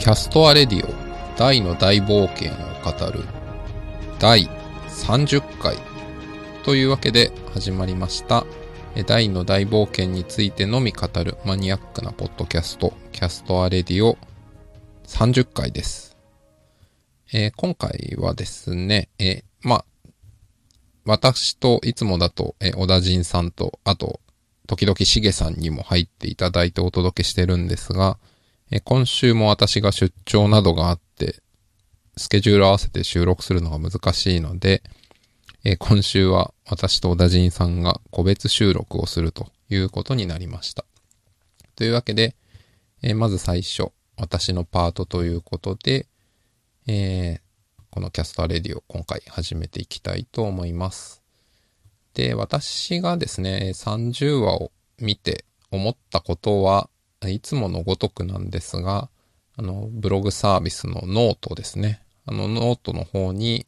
キャストアレディオダイの大冒険を語る第30回というわけで始まりましたダイの大冒険についてのみ語るマニアックなポッドキャストキャストアレディオ30回です。えー、今回はですね、えー、まあ、私といつもだと、えー、小田人さんと、あと、時々しげさんにも入っていただいてお届けしてるんですが、え今週も私が出張などがあって、スケジュール合わせて収録するのが難しいので、え今週は私と小田人さんが個別収録をするということになりました。というわけで、えまず最初、私のパートということで、えー、このキャスターレディを今回始めていきたいと思います。で、私がですね、30話を見て思ったことは、いつものごとくなんですが、あの、ブログサービスのノートですね。あの、ノートの方に、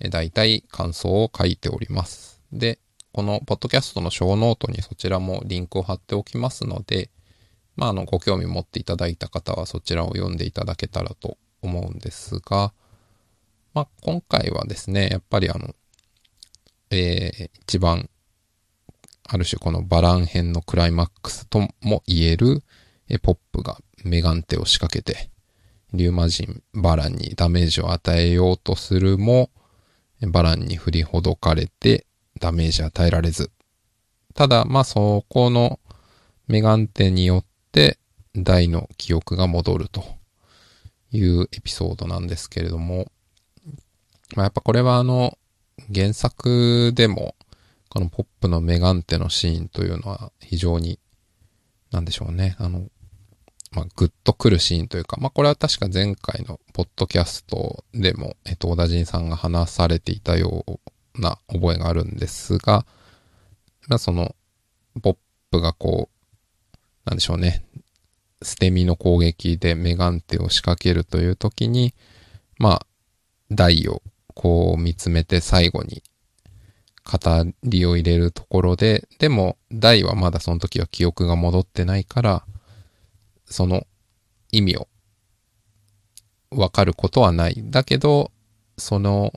え大体感想を書いております。で、このポッドキャストのショーノートにそちらもリンクを貼っておきますので、まあ、あの、ご興味持っていただいた方はそちらを読んでいただけたらと思うんですが、まあ、今回はですね、やっぱりあの、えー、一番、ある種このバラン編のクライマックスとも言える、ポップがメガンテを仕掛けて、リューマ人バランにダメージを与えようとするも、バランに振りほどかれてダメージ与えられず。ただ、まあそこのメガンテによって大の記憶が戻るというエピソードなんですけれども、まあやっぱこれはあの原作でもこのポップのメガンテのシーンというのは非常になんでしょうね。あの、まあ、ぐっとくるシーンというか、まあ、これは確か前回のポッドキャストでも、えっと、小田人さんが話されていたような覚えがあるんですが、まあ、その、ポップがこう、なんでしょうね、捨て身の攻撃でメガンテを仕掛けるという時に、まあ、台をこう見つめて最後に語りを入れるところで、でも、台はまだその時は記憶が戻ってないから、その意味をわかることはない。だけど、その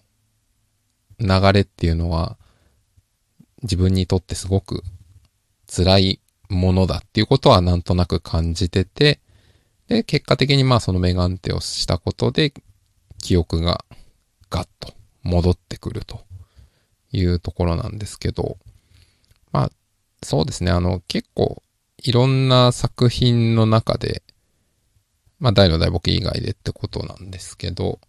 流れっていうのは自分にとってすごく辛いものだっていうことはなんとなく感じてて、で、結果的にまあそのメガンテをしたことで記憶がガッと戻ってくるというところなんですけど、まあそうですね、あの結構いろんな作品の中で、まあ大の大冒険以外でってことなんですけど、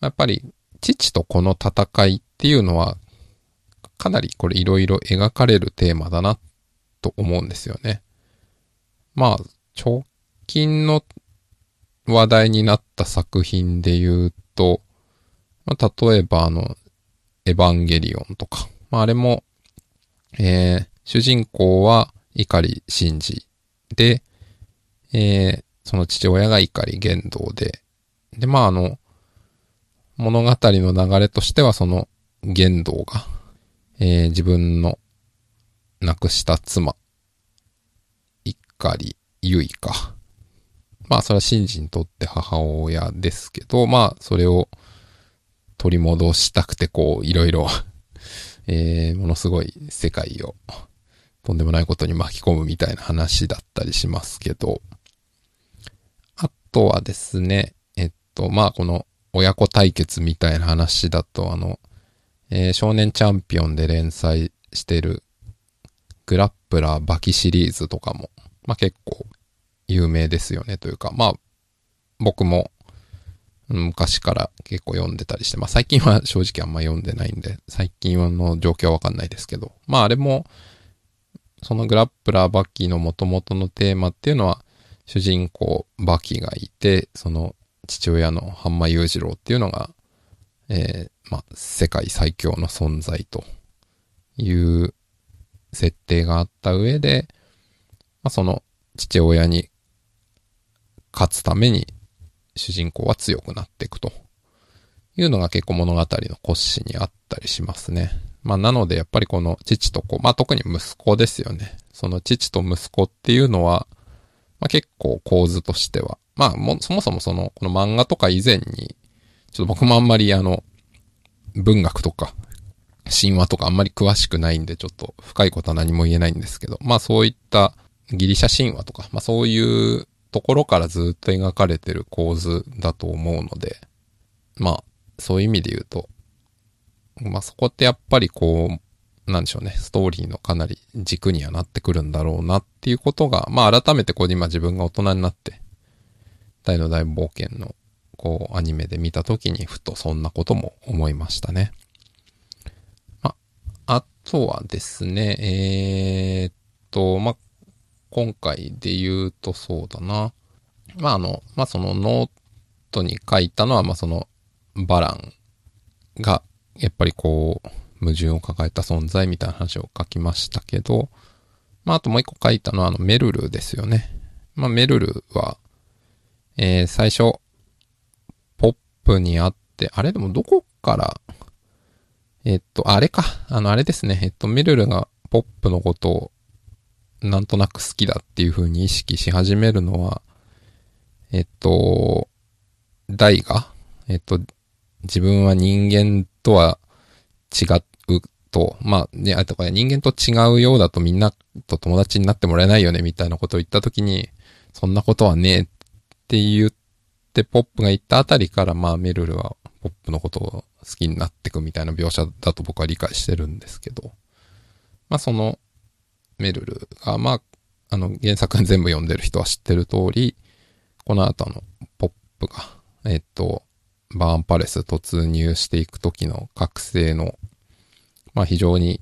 やっぱり父と子の戦いっていうのはかなりこれいろいろ描かれるテーマだなと思うんですよね。まあ、直近の話題になった作品で言うと、まあ、例えばあの、エヴァンゲリオンとか、まあ、あれも、えー、主人公は碇シンジで、えー、その父親が碇玄道で、で、まああの、物語の流れとしてはその玄道が、えー、自分の亡くした妻、碇ゆいか。まあそれはシンジにとって母親ですけど、まあそれを取り戻したくてこういろいろ えー、ものすごい世界をとんでもないことに巻き込むみたいな話だったりしますけど、あとはですね、えっと、まあ、この親子対決みたいな話だと、あの、えー、少年チャンピオンで連載してるグラップラーバキシリーズとかも、まあ、結構有名ですよねというか、まあ、僕も昔から結構読んでたりして、まあ最近は正直あんま読んでないんで、最近はの状況はわかんないですけど、まああれもそのグラップラーバッキの元々のテーマっていうのは、主人公バキがいて、その父親のハンマ裕次郎っていうのが、えー、ま、世界最強の存在という設定があった上で、まあ、その父親に勝つために主人公は強くなっていくというのが結構物語の骨子にあったりしますね。まあなのでやっぱりこの父と子、まあ特に息子ですよね。その父と息子っていうのは、まあ結構構図としてはまあも、そもそもその、この漫画とか以前に、ちょっと僕もあんまりあの、文学とか、神話とかあんまり詳しくないんで、ちょっと深いことは何も言えないんですけど、まあそういったギリシャ神話とか、まあそういうところからずっと描かれてる構図だと思うので、まあそういう意味で言うと、まあそこってやっぱりこう、なんでしょうね、ストーリーのかなり軸にはなってくるんだろうなっていうことが、まあ改めてこう今自分が大人になって、大の大冒険のこうアニメで見た時にふとそんなことも思いましたね。まあ、あとはですね、えー、っと、まあ、今回で言うとそうだな。まあ、あの、まあ、そのノートに書いたのは、まあ、そのバランがやっぱりこう、矛盾を抱えた存在みたいな話を書きましたけど、まあ、あともう一個書いたのは、あの、メルルですよね。まあ、メルルは、えー、最初、ポップにあって、あれでもどこから、えっと、あれか。あの、あれですね。えっと、メルルがポップのことを、なんとなく好きだっていう風に意識し始めるのは、えっと、ダイが、えっと、自分は人間とは違うと、まあ、ね、あとか人間と違うようだとみんなと友達になってもらえないよねみたいなことを言ったときに、そんなことはねえって言ってポップが言ったあたりからまあメルルはポップのことを好きになってくみたいな描写だと僕は理解してるんですけど、まあそのメルルがまあ、あの原作全部読んでる人は知ってる通り、この後のポップが、えっと、バーンパレス突入していく時の覚醒の、まあ非常に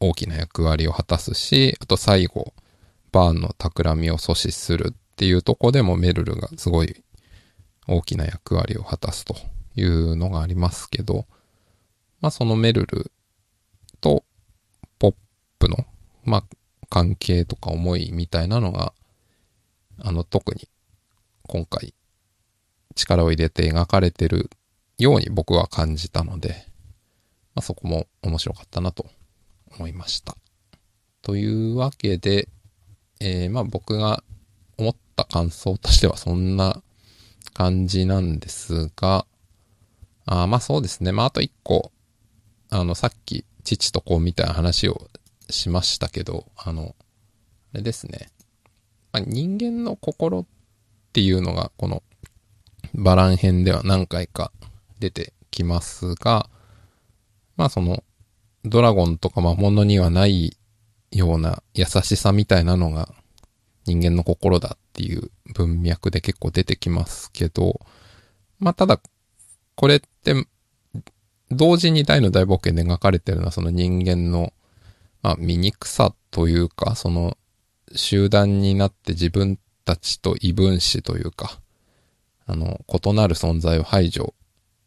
大きな役割を果たすし、あと最後、バーンの企みを阻止するっていうとこでもメルルがすごい大きな役割を果たすというのがありますけど、まあそのメルルとポップの、まあ関係とか思いみたいなのが、あの特に今回力を入れて描かれてるように僕は感じたので、まあ、そこも面白かったなと思いました。というわけで、えー、まあ僕が思った感想としてはそんな感じなんですが、あまあそうですね。まああと一個、あのさっき父と子みたいな話をしましたけど、あの、あれですね。まあ、人間の心っていうのがこのバラン編では何回か出てきますが、まあその、ドラゴンとか魔物にはないような優しさみたいなのが人間の心だっていう文脈で結構出てきますけど、まあただ、これって、同時に大の大冒険で描かれてるのはその人間の、まあ醜さというか、その集団になって自分たちと異分子というか、あの、異なる存在を排除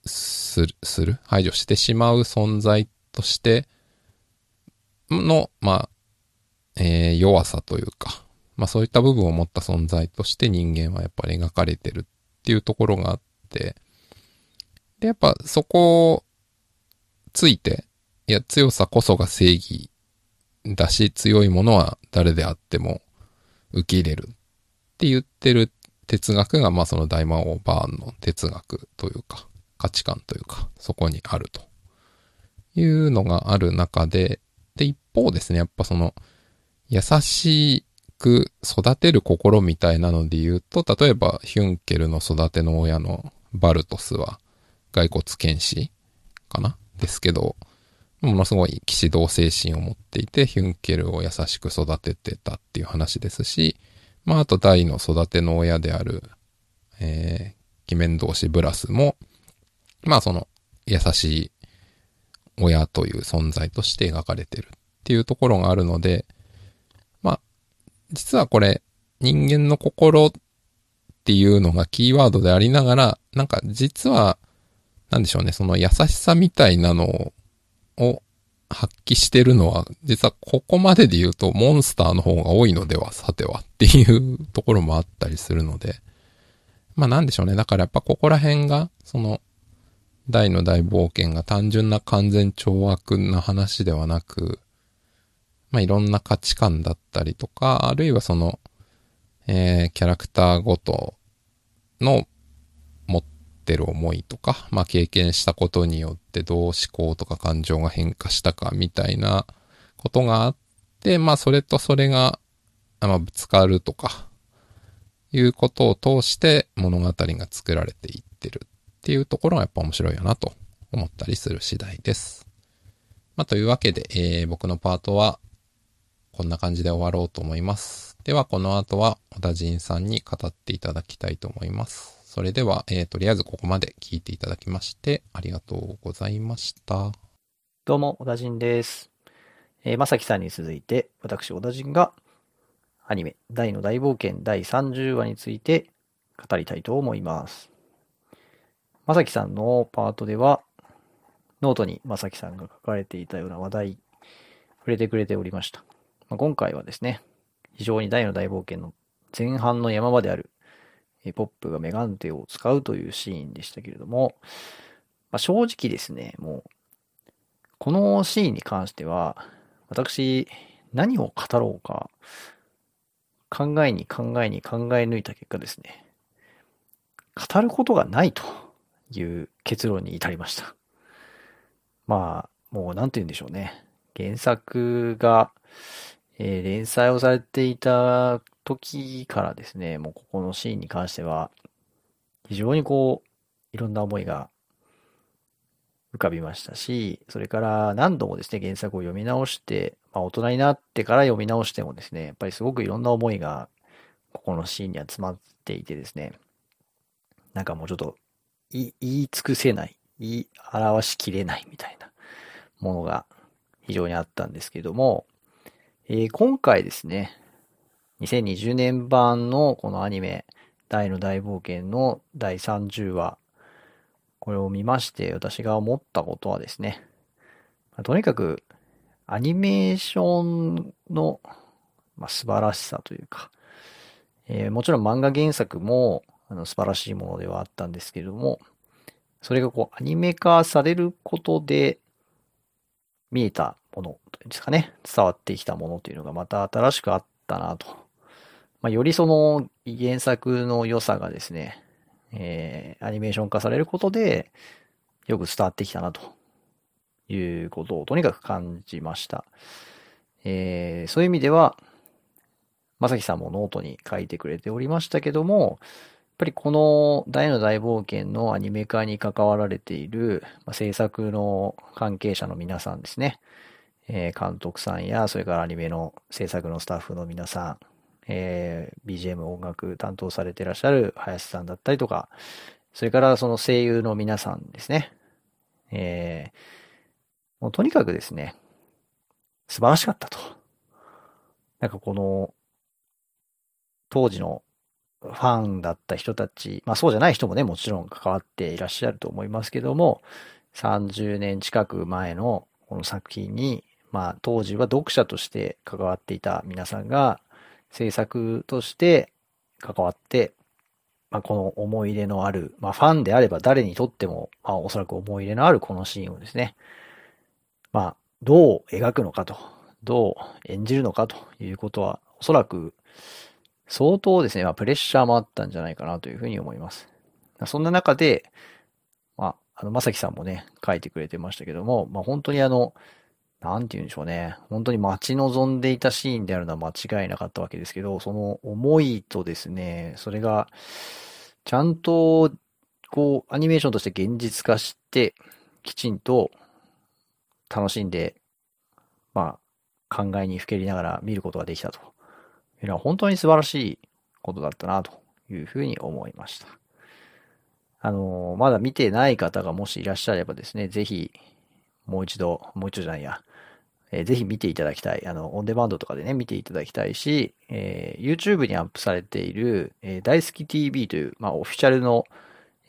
する、する？排除してしまう存在としての、まあ、えー、弱さというか、まあそういった部分を持った存在として人間はやっぱり描かれてるっていうところがあって、で、やっぱそこをついて、いや、強さこそが正義だし、強いものは誰であっても受け入れるって言ってる哲学が、まあその大魔王バーンの哲学というか、価値観というか、そこにあるというのがある中で、で、一方ですね、やっぱその、優しく育てる心みたいなので言うと、例えばヒュンケルの育ての親のバルトスは骸骨剣士かな？ですけど、ものすごい騎士道精神を持っていて、ヒュンケルを優しく育ててたっていう話ですし、まあ、あと大の育ての親である、えー、鬼面同士ブラスも、まあその優しい親という存在として描かれてるっていうところがあるので、まあ、実はこれ人間の心っていうのがキーワードでありながら、なんか実は、なんでしょうね、その優しさみたいなのを発揮してるのは、実はここまでで言うとモンスターの方が多いのでは、さてはっていうところもあったりするので、まあなんでしょうね。だからやっぱここら辺が、その、大の大冒険が単純な完全懲悪な話ではなく、まあいろんな価値観だったりとか、あるいはその、えー、キャラクターごとのってる思いとか、まあ経験したことによってどう思考とか感情が変化したかみたいなことがあって、まあそれとそれが、まあぶつかるとか、いうことを通して物語が作られていってるっていうところがやっぱ面白いよなと思ったりする次第です。まあというわけで、えー、僕のパートはこんな感じで終わろうと思います。ではこの後は小田人さんに語っていただきたいと思います。それでは、えー、とりあえずここまで聞いていただきましてありがとうございました。どうも、小田人です。えー、まさきさんに続いて、私、小田人がアニメ、大の大冒険第30話について語りたいと思います。まさきさんのパートでは、ノートにまさきさんが書かれていたような話題、触れてくれておりました。まあ、今回はですね、非常にダイの大冒険の前半の山場である、えポップがメガンテを使うというシーンでしたけれども、まあ、正直ですね、もう、このシーンに関しては、私、何を語ろうか、考えに考えに考え抜いた結果ですね、語ることがないという結論に至りました。まあ、もう何て言うんでしょうね。原作が、えー、連載をされていた時からですね、もうここのシーンに関しては、非常にこう、いろんな思いが浮かびましたし、それから何度もですね、原作を読み直して、まあ大人になってから読み直してもですね、やっぱりすごくいろんな思いが、ここのシーンには詰まっていてですね、なんかもうちょっと言い尽くせない、言い表しきれないみたいなものが非常にあったんですけども、えー、今回ですね、2020年版のこのアニメ、大の大冒険の第30話、これを見まして私が思ったことはですね、とにかくアニメーションの、まあ、素晴らしさというか、えー、もちろん漫画原作もあの素晴らしいものではあったんですけれども、それがこうアニメ化されることで見えたものというんですかね、伝わってきたものというのがまた新しくあったなと。まあ、よりその原作の良さがですね、えー、アニメーション化されることでよく伝わってきたなということをとにかく感じました。えー、そういう意味では、まさきさんもノートに書いてくれておりましたけども、やっぱりこのダイの大冒険のアニメ化に関わられている、まあ、制作の関係者の皆さんですね。えー、監督さんや、それからアニメの制作のスタッフの皆さん、えー、BGM 音楽担当されてらっしゃる林さんだったりとか、それからその声優の皆さんですね。えー、もうとにかくですね、素晴らしかったと。なんかこの、当時のファンだった人たち、まあそうじゃない人もね、もちろん関わっていらっしゃると思いますけども、30年近く前のこの作品にまあ当時は読者として関わっていた皆さんが制作として関わって、まあこの思い入れのある、まあファンであれば誰にとっても、まあおそらく思い入れのあるこのシーンをですね、まあどう描くのかと、どう演じるのかということはおそらく相当ですね、まあプレッシャーもあったんじゃないかなというふうに思います。そんな中で、まあ、あの、まさきさんもね、書いてくれてましたけども、まあ本当にあの、なんて言うんでしょうね。本当に待ち望んでいたシーンであるのは間違いなかったわけですけど、その思いとですね、それが、ちゃんと、こう、アニメーションとして現実化して、きちんと楽しんで、まあ、考えにふけりながら見ることができたというのは本当に素晴らしいことだったなというふうに思いました。あの、まだ見てない方がもしいらっしゃればですね、ぜひ、もう一度、もう一度じゃないや、えー、ぜひ見ていただきたい。あの、オンデマンドとかでね、見ていただきたいし、えー、YouTube にアップされている、えー、大好き TV という、まあ、オフィシャルの、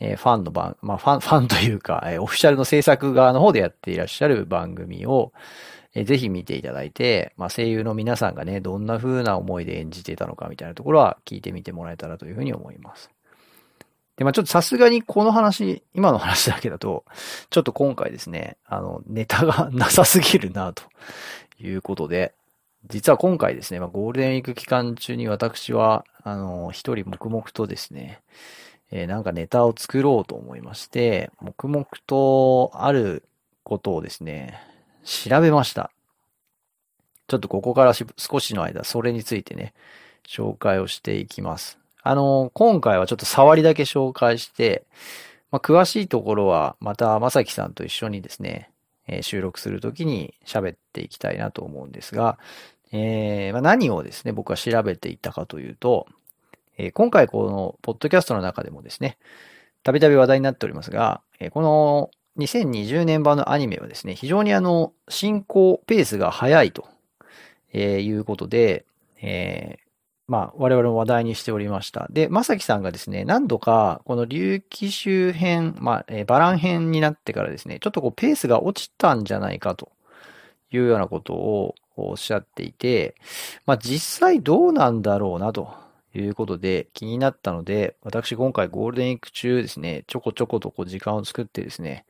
えー、ファンの番、まあ、ファン、ファンというか、えー、オフィシャルの制作側の方でやっていらっしゃる番組を、えー、ぜひ見ていただいて、まあ、声優の皆さんがね、どんな風な思いで演じていたのかみたいなところは聞いてみてもらえたらというふうに思います。で、まあちょっとさすがにこの話、今の話だけだと、ちょっと今回ですね、あの、ネタがなさすぎるな、ということで、実は今回ですね、まあ、ゴールデンウィーク期間中に私は、あの、一人黙々とですね、えーなんかネタを作ろうと思いまして、黙々とあることをですね、調べました。ちょっとここから少しの間、それについてね、紹介をしていきます。あの、今回はちょっと触りだけ紹介して、まあ、詳しいところはまたまさきさんと一緒にですね、えー収録するときに喋っていきたいなと思うんですが、えーまあ、何をですね、僕は調べていたかというと、えー今回このポッドキャストの中でもですね、たびたび話題になっておりますが、えこの2020年版のアニメはですね、非常にあの、進行ペースが速いと、えいうことで、えまあ、我々も話題にしておりました。で、まさきさんがですね、何度か、この竜騎周辺、まあ、えーバラン編になってからですね、ちょっとこう、ペースが落ちたんじゃないかというようなことをおっしゃっていて、まあ、実際どうなんだろうなということで気になったので、私今回ゴールデンウィーク中ですね、ちょこちょことこう時間を作ってですね、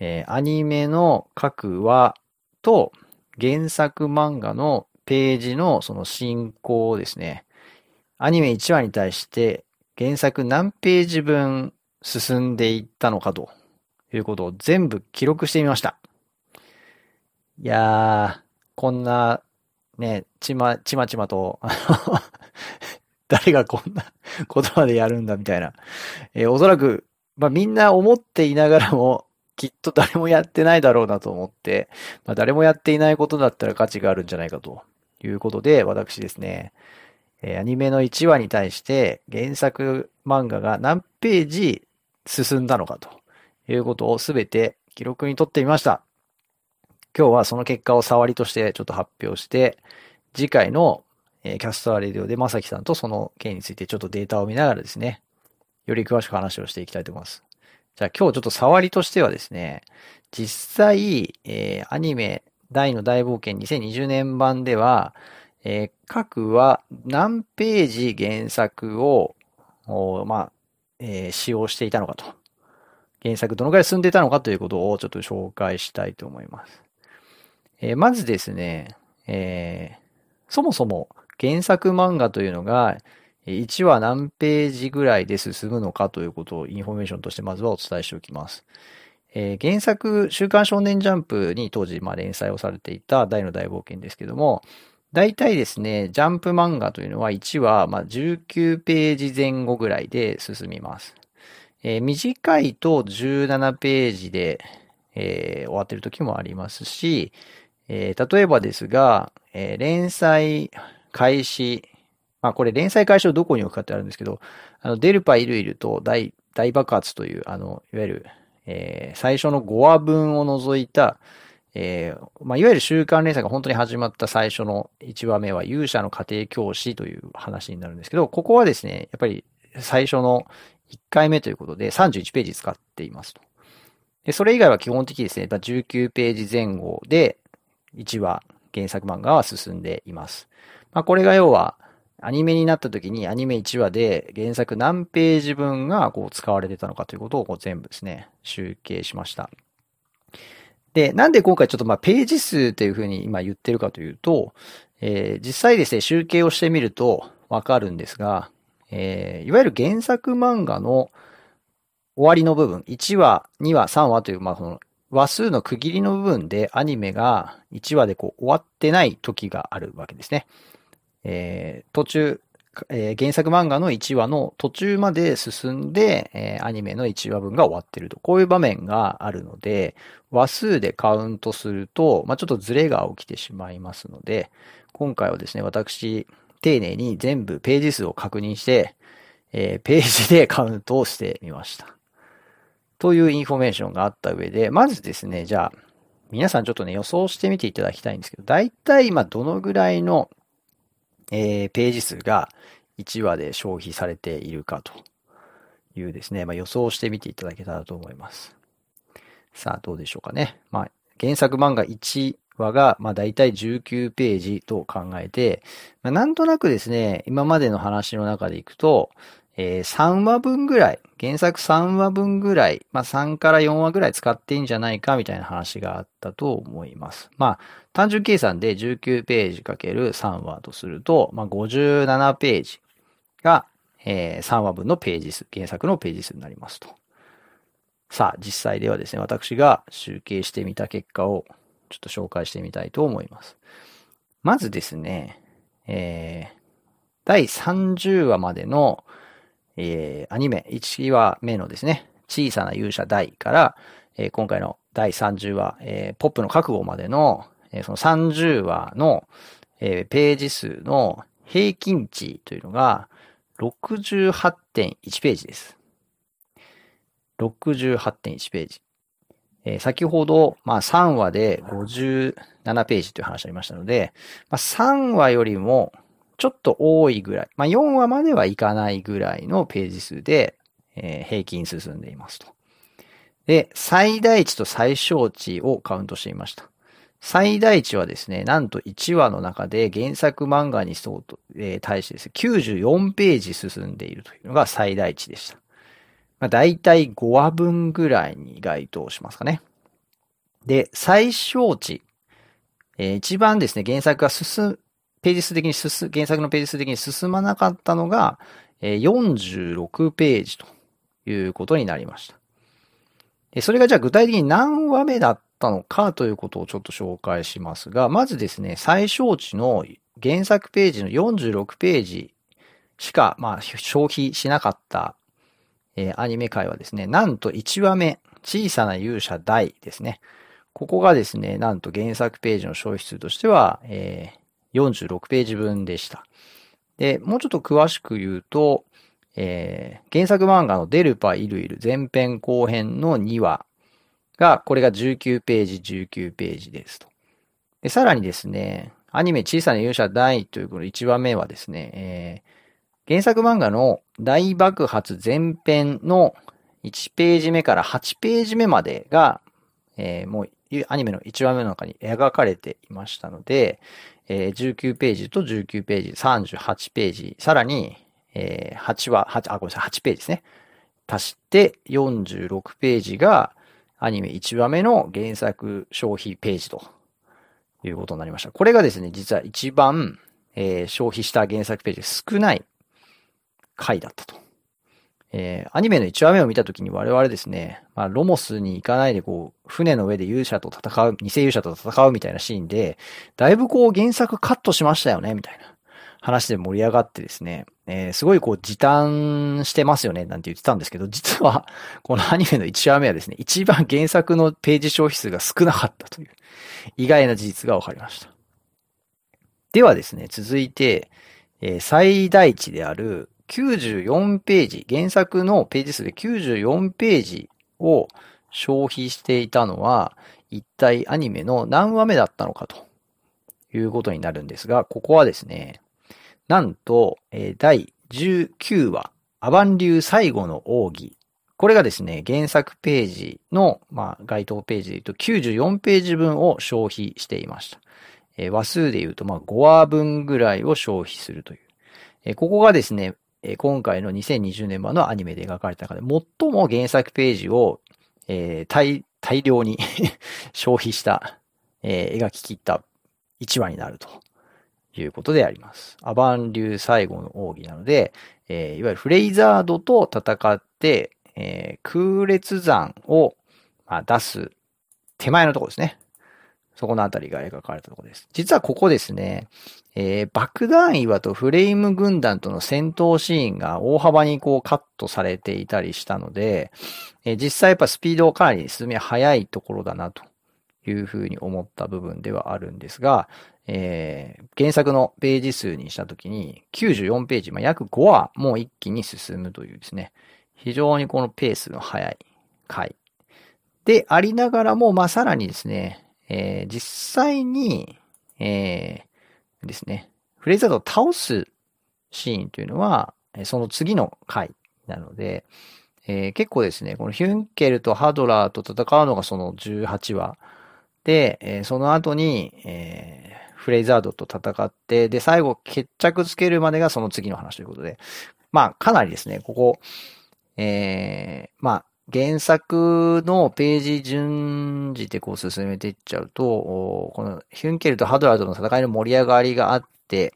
えーアニメの各話と原作漫画のページのその進行をですね、アニメ1話に対して原作何ページ分進んでいったのかということを全部記録してみました。いやー、こんな、ね、ちま、ちまちまと、誰がこんな 言葉でやるんだみたいな。えーおそらく、まあみんな思っていながらも、きっと誰もやってないだろうなと思って、まあ誰もやっていないことだったら価値があるんじゃないかということで、私ですね、えアニメの1話に対して原作漫画が何ページ進んだのかということをすべて記録に取ってみました。今日はその結果を触りとしてちょっと発表して、次回の、えキャスターレディオでまさきさんとその件についてちょっとデータを見ながらですね、より詳しく話をしていきたいと思います。じゃあ今日ちょっと触りとしてはですね、実際、えーアニメ大の大冒険2020年版では、えー各は何ページ原作を、まあ、えー使用していたのかと。原作どのくらい進んでいたのかということをちょっと紹介したいと思います。えーまずですね、えーそもそも原作漫画というのが、1話何ページぐらいで進むのかということをインフォメーションとしてまずはお伝えしておきます。えー原作、週刊少年ジャンプに当時、まあ、連載をされていたダイの大冒険ですけども、大体ですね、ジャンプ漫画というのは1話、まあ、19ページ前後ぐらいで進みます。えー短いと17ページで、えー終わってる時もありますし、えー例えばですが、え連載開始、まあこれ連載開始をどこに置くかってあるんですけど、あの、デルパイルイルと大、大爆発という、あの、いわゆる、えー最初の5話分を除いた、えーまあ、いわゆる週刊連載が本当に始まった最初の1話目は勇者の家庭教師という話になるんですけど、ここはですね、やっぱり最初の1回目ということで31ページ使っていますと。で、それ以外は基本的にですね、19ページ前後で1話原作漫画は進んでいます。まあ、これが要はアニメになった時にアニメ1話で原作何ページ分がこう使われてたのかということをこう全部ですね、集計しました。で、なんで今回ちょっとまあページ数っていうふうに今言ってるかというと、えー実際ですね、集計をしてみるとわかるんですが、えーいわゆる原作漫画の終わりの部分、1話、2話、3話という、まあその話数の区切りの部分でアニメが1話でこう終わってない時があるわけですね。えー途中、えー原作漫画の1話の途中まで進んで、えーアニメの1話分が終わってると。こういう場面があるので、話数でカウントすると、まあ、ちょっとズレが起きてしまいますので、今回はですね、私、丁寧に全部ページ数を確認して、えーページでカウントをしてみました。というインフォメーションがあった上で、まずですね、じゃあ、皆さんちょっとね、予想してみていただきたいんですけど、大体今どのぐらいの、えーページ数が1話で消費されているかというですね、まあ、予想してみていただけたらと思います。さあ、どうでしょうかね。まあ、原作漫画1話が、まあ、大体19ページと考えて、まあ、なんとなくですね、今までの話の中でいくと、えー3話分ぐらい、原作3話分ぐらい、まあ、3から4話ぐらい使っていいんじゃないかみたいな話があったと思います。まあ、単純計算で19ページかける3話とすると、まあ、57ページが、えー3話分のページ数、原作のページ数になりますと。さあ、実際ではですね、私が集計してみた結果をちょっと紹介してみたいと思います。まずですね、えー、第30話までの、えー、アニメ1話目のですね、小さな勇者大から、えー今回の第30話、えーポップの覚悟までの、えーその30話の、えーページ数の平均値というのが68.1ページです。68.1ページ。えー先ほど、まあ3話で57ページという話ありましたので、まあ3話よりもちょっと多いぐらい、まあ4話まではいかないぐらいのページ数で、えー平均進んでいますと。で、最大値と最小値をカウントしてみました。最大値はですね、なんと1話の中で原作漫画に相当、えー対してですね、94ページ進んでいるというのが最大値でした。まあ、大体5話分ぐらいに該当しますかね。で、最小値。えー一番ですね、原作が進む、ページ数的に進、原作のページ数的に進まなかったのが、えー46ページということになりました。それがじゃあ具体的に何話目だったのかということをちょっと紹介しますが、まずですね、最小値の原作ページの46ページしか、まあ、消費しなかった、えーアニメ界はですね、なんと1話目、小さな勇者大ですね。ここがですね、なんと原作ページの消費数としては、えー46ページ分でした。で、もうちょっと詳しく言うと、えー原作漫画のデルパイルイル前編後編の2話が、これが19ページ、19ページですと。で、さらにですね、アニメ小さな勇者大というこの1話目はですね、えー原作漫画の大爆発前編の1ページ目から8ページ目までが、えーもうアニメの1話目の中に描かれていましたので、えー19ページと19ページ、38ページ、さらに、えー8話、8、あ、ごめんなさい、8ページですね。足して46ページがアニメ1話目の原作消費ページということになりました。これがですね、実は一番、えー消費した原作ページ少ない回だったと。えーアニメの1話目を見たときに我々ですね、まあ、ロモスに行かないでこう、船の上で勇者と戦う、偽勇者と戦うみたいなシーンで、だいぶこう原作カットしましたよね、みたいな話で盛り上がってですね、えーすごいこう時短してますよね、なんて言ってたんですけど、実は、このアニメの1話目はですね、一番原作のページ消費数が少なかったという、意外な事実が分かりました。ではですね、続いて、えー最大値である94ページ、原作のページ数で94ページを消費していたのは、一体アニメの何話目だったのかということになるんですが、ここはですね、なんと、第19話、アバン流最後の奥義。これがですね、原作ページの、まあ、該当ページで言うと94ページ分を消費していました。えー話数で言うと、まあ、5話分ぐらいを消費するという。えーここがですね、えー今回の2020年版のアニメで描かれた中で最も原作ページを、えー大、大量に 消費した、えー描き切った1話になるということであります。アバン流最後の奥義なので、えーいわゆるフレイザードと戦って、えー空列山を、まあ、出す手前のところですね。そこのあたりが描かれたところです。実はここですね、えー爆弾岩とフレイム軍団との戦闘シーンが大幅にこうカットされていたりしたので、えー実際やっぱスピードをかなり進みは速いところだなというふうに思った部分ではあるんですが、えー原作のページ数にしたときに94ページ、まあ、約5話もう一気に進むというですね、非常にこのペースの速い回でありながらも、まあ、さらにですね、えー実際に、えーですね、フレイザードを倒すシーンというのは、その次の回なので、えー結構ですね、このヒュンケルとハドラーと戦うのがその18話で、えーその後に、えーフレイザードと戦って、で、最後決着つけるまでがその次の話ということで、まあ、かなりですね、ここ、えーまあ、原作のページ順次でこう進めていっちゃうと、このヒュンケルとハドラーとの戦いの盛り上がりがあって、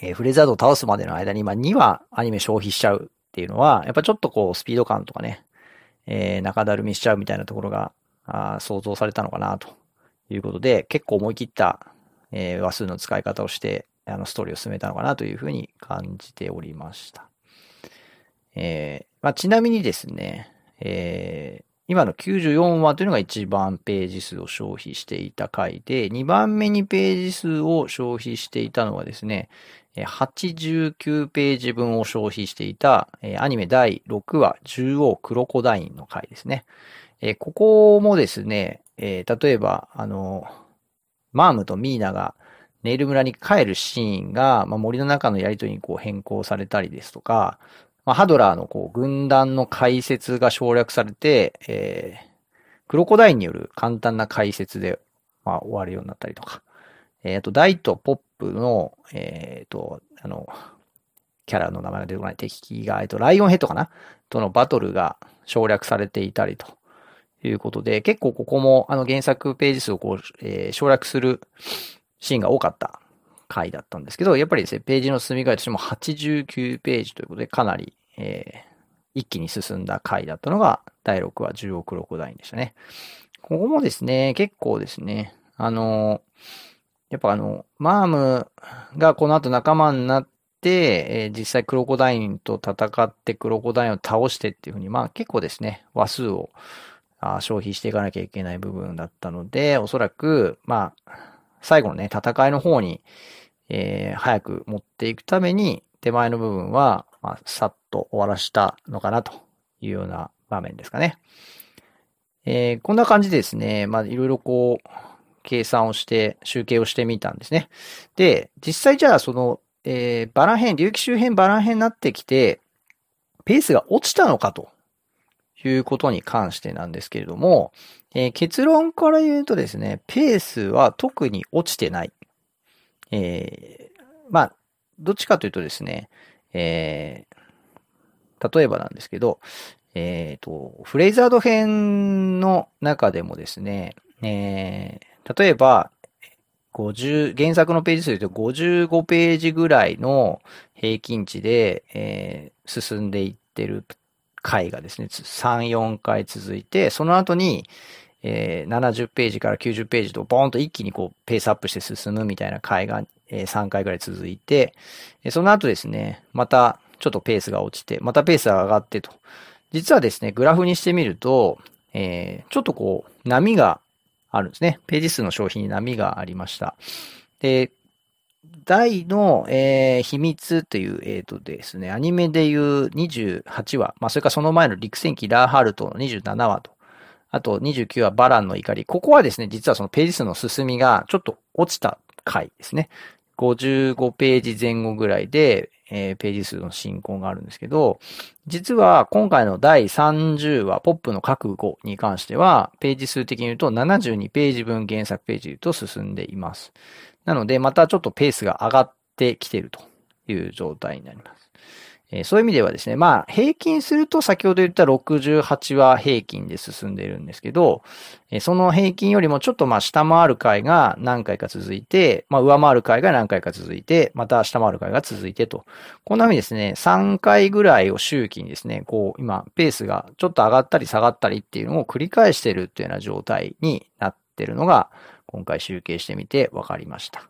えー、フレザードを倒すまでの間に、まあ、2話アニメ消費しちゃうっていうのは、やっぱちょっとこう、スピード感とかね、えー、中だるみしちゃうみたいなところが、あ想像されたのかな、ということで、結構思い切った、えー、話数の使い方をして、あの、ストーリーを進めたのかなというふうに感じておりました。えー、まあ、ちなみにですね、えー、今の94話というのが一番ページ数を消費していた回で、2番目にページ数を消費していたのはですね、89ページ分を消費していた、アニメ第6話、獣王クロコダインの回ですね。ここもですね、例えば、あの、マームとミーナがネイル村に帰るシーンが、まあ、森の中のやりとりにこう変更されたりですとか、まあ、ハドラーのこう軍団の解説が省略されて、えー、クロコダインによる簡単な解説で、まあ、終わるようになったりとか、えっ、ー、と、ダイとポップの、えっ、ー、と、あの、キャラの名前が出てこない敵が、えっ、と、ライオンヘッドかな？とのバトルが省略されていたりと。いうことで、結構ここも、あの、原作ページ数をこう、えー、省略するシーンが多かった。回だったんですけど、やっぱりですね、ページの進み具合としても89ページということで、かなり、えー、一気に進んだ回だったのが、第6話10億ロコダインでしたね。ここもですね、結構ですね、あのやっぱあの、マームがこの後仲間になって、えー、実際クロコダインと戦ってクロコダインを倒してっていうふうに、まあ結構ですね、話数をあ消費していかなきゃいけない部分だったので、おそらく、まあ、最後のね、戦いの方に、えー、早く持っていくために、手前の部分は、まあ、さっと終わらしたのかなというような場面ですかね。えー、こんな感じでですね、まあ、いろいろこう、計算をして、集計をしてみたんですね。で、実際じゃあ、その、えー、バラ編、流域周辺バラ編になってきて、ペースが落ちたのかということに関してなんですけれども、えー、結論から言うとですね、ペースは特に落ちてない。えー、まあ、どっちかというとですね、えー、例えばなんですけど、えっ、と、フレイザード編の中でもですね、え、例えば、50、原作のページ数で言うと55ページぐらいの平均値で、えー、進んでいってる回がですね、3、4回続いて、その後に、えー、70ページから90ページとボーンと一気にこうペースアップして進むみたいな回が、えー、3回ぐらい続いてえ、その後ですね、またちょっとペースが落ちて、またペースが上がってと。実はですね、グラフにしてみると、えー、ちょっとこう、波があるんですね。ページ数の消費に波がありました。で、大の、えー、秘密という、えっ、ー、とですね、アニメでいう28話、まあ、それからその前の陸戦記ラーハルトの27話と、あと29話バランの怒り。ここはですね、実はそのページ数の進みがちょっと落ちた回ですね。55ページ前後ぐらいで、えー、ページ数の進行があるんですけど、実は今回の第30話、ポップの覚悟に関しては、ページ数的に言うと72ページ分原作ページと進んでいます。なので、またちょっとペースが上がってきているという状態になります。えー、そういう意味ではですね、まあ、平均すると先ほど言った68は平均で進んでいるんですけど、えー、その平均よりもちょっとまあ下回る回が何回か続いて、まあ上回る回が何回か続いて、また下回る回が続いてと。こんな風にですね、3回ぐらいを周期にですね、こう今ペースがちょっと上がったり下がったりっていうのを繰り返しているっていうような状態になってるのが、今回集計してみて分かりました。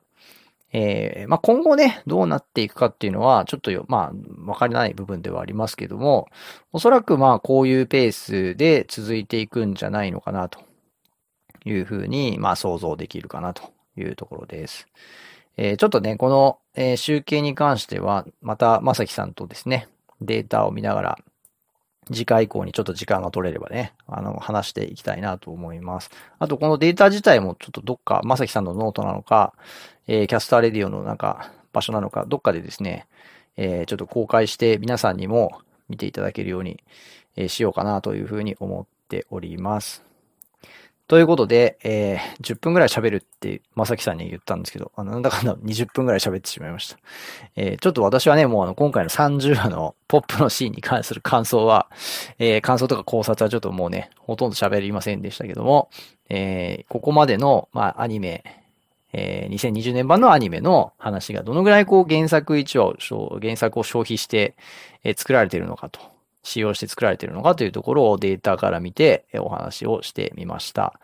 えー、まあ、今後ね、どうなっていくかっていうのは、ちょっとよ、まあ、わからない部分ではありますけども、おそらくまあ、こういうペースで続いていくんじゃないのかな、というふうに、まあ、想像できるかな、というところです。えー、ちょっとね、この、えー、集計に関しては、また、まさきさんとですね、データを見ながら、次回以降にちょっと時間が取れればね、あの、話していきたいなと思います。あと、このデータ自体もちょっとどっか、まさきさんのノートなのか、えー、キャスターレディオのなんか、場所なのか、どっかでですね、えー、ちょっと公開して皆さんにも見ていただけるように、えー、しようかなというふうに思っております。ということで、えー、10分ぐらい喋るって、まさきさんに言ったんですけど、あの、なんだかんだ20分ぐらい喋ってしまいました。えー、ちょっと私はね、もうあの、今回の30話のポップのシーンに関する感想は、えー、感想とか考察はちょっともうね、ほとんど喋りませんでしたけども、えー、ここまでの、まあ、アニメ、えー2020年版のアニメの話がどのぐらいこう原作1話を、原作を消費して、えー作られているのかと、使用して作られているのかというところをデータから見て、お話をしてみました。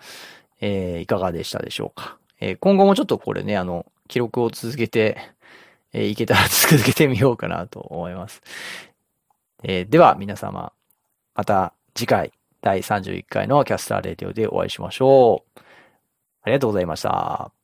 えーいかがでしたでしょうか。えー今後もちょっとこれね、あの、記録を続けて、えーいけたら続けてみようかなと思います。えーでは皆様、また次回第31回のキャスターレディオでお会いしましょう。ありがとうございました。